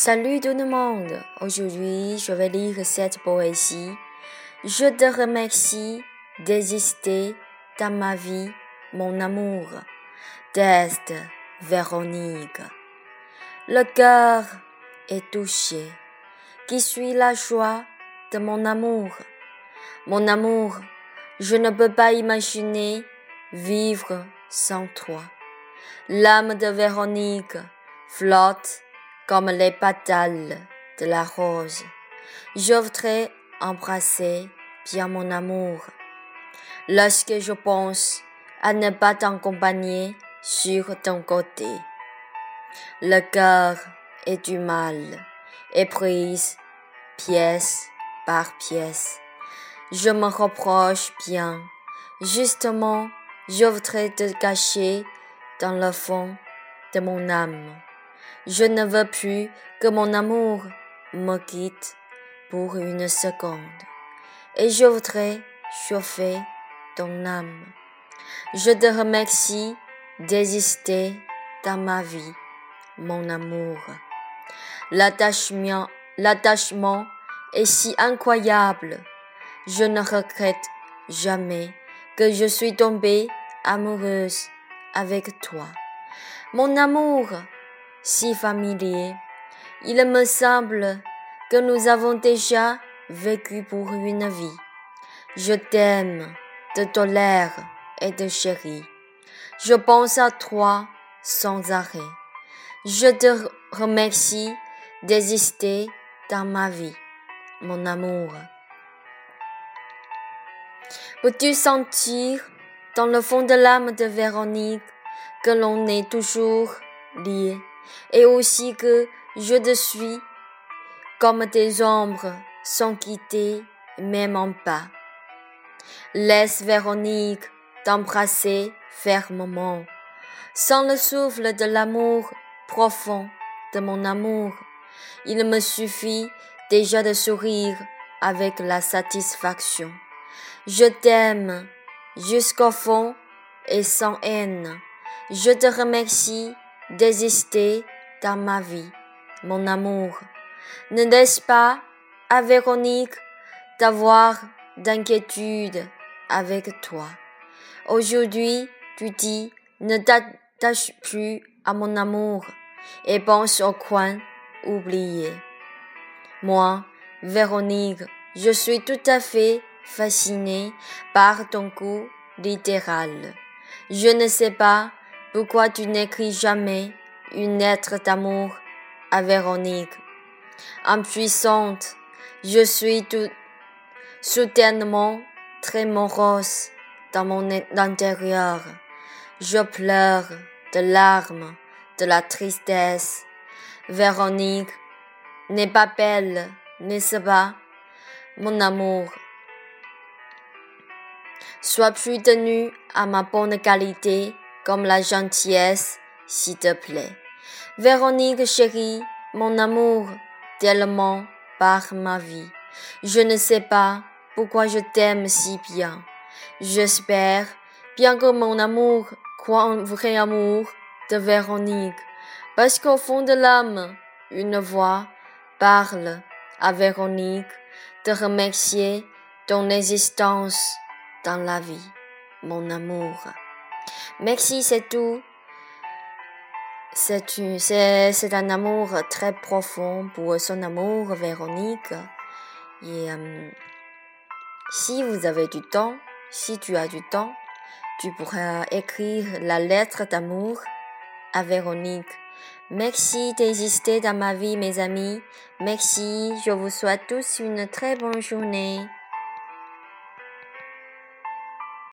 Salut tout le monde. Aujourd'hui, je vais lire cette poésie. Je te remercie d'exister dans ma vie, mon amour. D'Est, Véronique. Le cœur est touché. Qui suis la joie de mon amour? Mon amour, je ne peux pas imaginer vivre sans toi. L'âme de Véronique flotte comme les pétales de la rose. Je voudrais embrasser bien mon amour. Lorsque je pense à ne pas t'accompagner sur ton côté, le cœur est du mal et prise pièce par pièce. Je me reproche bien. Justement, je voudrais te cacher dans le fond de mon âme. Je ne veux plus que mon amour me quitte pour une seconde. Et je voudrais chauffer ton âme. Je te remercie d'exister dans ma vie, mon amour. L'attachement, est si incroyable. Je ne regrette jamais que je suis tombée amoureuse avec toi. Mon amour, si familier. Il me semble que nous avons déjà vécu pour une vie. Je t'aime, te tolère et te chéris. Je pense à toi sans arrêt. Je te remercie d'exister dans ma vie, mon amour. Peux-tu sentir dans le fond de l'âme de Véronique que l'on est toujours lié? Et aussi que je te suis comme tes ombres sont quittées même en pas. Laisse Véronique t'embrasser fermement, sans le souffle de l'amour profond de mon amour. Il me suffit déjà de sourire avec la satisfaction. Je t'aime jusqu'au fond et sans haine. Je te remercie d'exister dans ma vie, mon amour. Ne laisse pas à Véronique d'avoir d'inquiétude avec toi. Aujourd'hui, tu dis, ne t'attache plus à mon amour et pense au coin oublié. Moi, Véronique, je suis tout à fait fascinée par ton coup littéral. Je ne sais pas pourquoi tu n'écris jamais une lettre d'amour à Véronique? Impuissante, je suis tout soudainement très morose dans mon intérieur. Je pleure de larmes, de la tristesse. Véronique n'est pas belle, n'est-ce pas, mon amour? Sois plus tenu à ma bonne qualité comme la gentillesse, s'il te plaît. Véronique chérie, mon amour, tellement par ma vie. Je ne sais pas pourquoi je t'aime si bien. J'espère bien que mon amour croit en vrai amour de Véronique, parce qu'au fond de l'âme, une voix parle à Véronique de remercier ton existence dans la vie, mon amour. Merci, c'est tout. C'est un amour très profond pour son amour, Véronique. Et euh, si vous avez du temps, si tu as du temps, tu pourras écrire la lettre d'amour à Véronique. Merci d'exister dans ma vie, mes amis. Merci. Je vous souhaite tous une très bonne journée.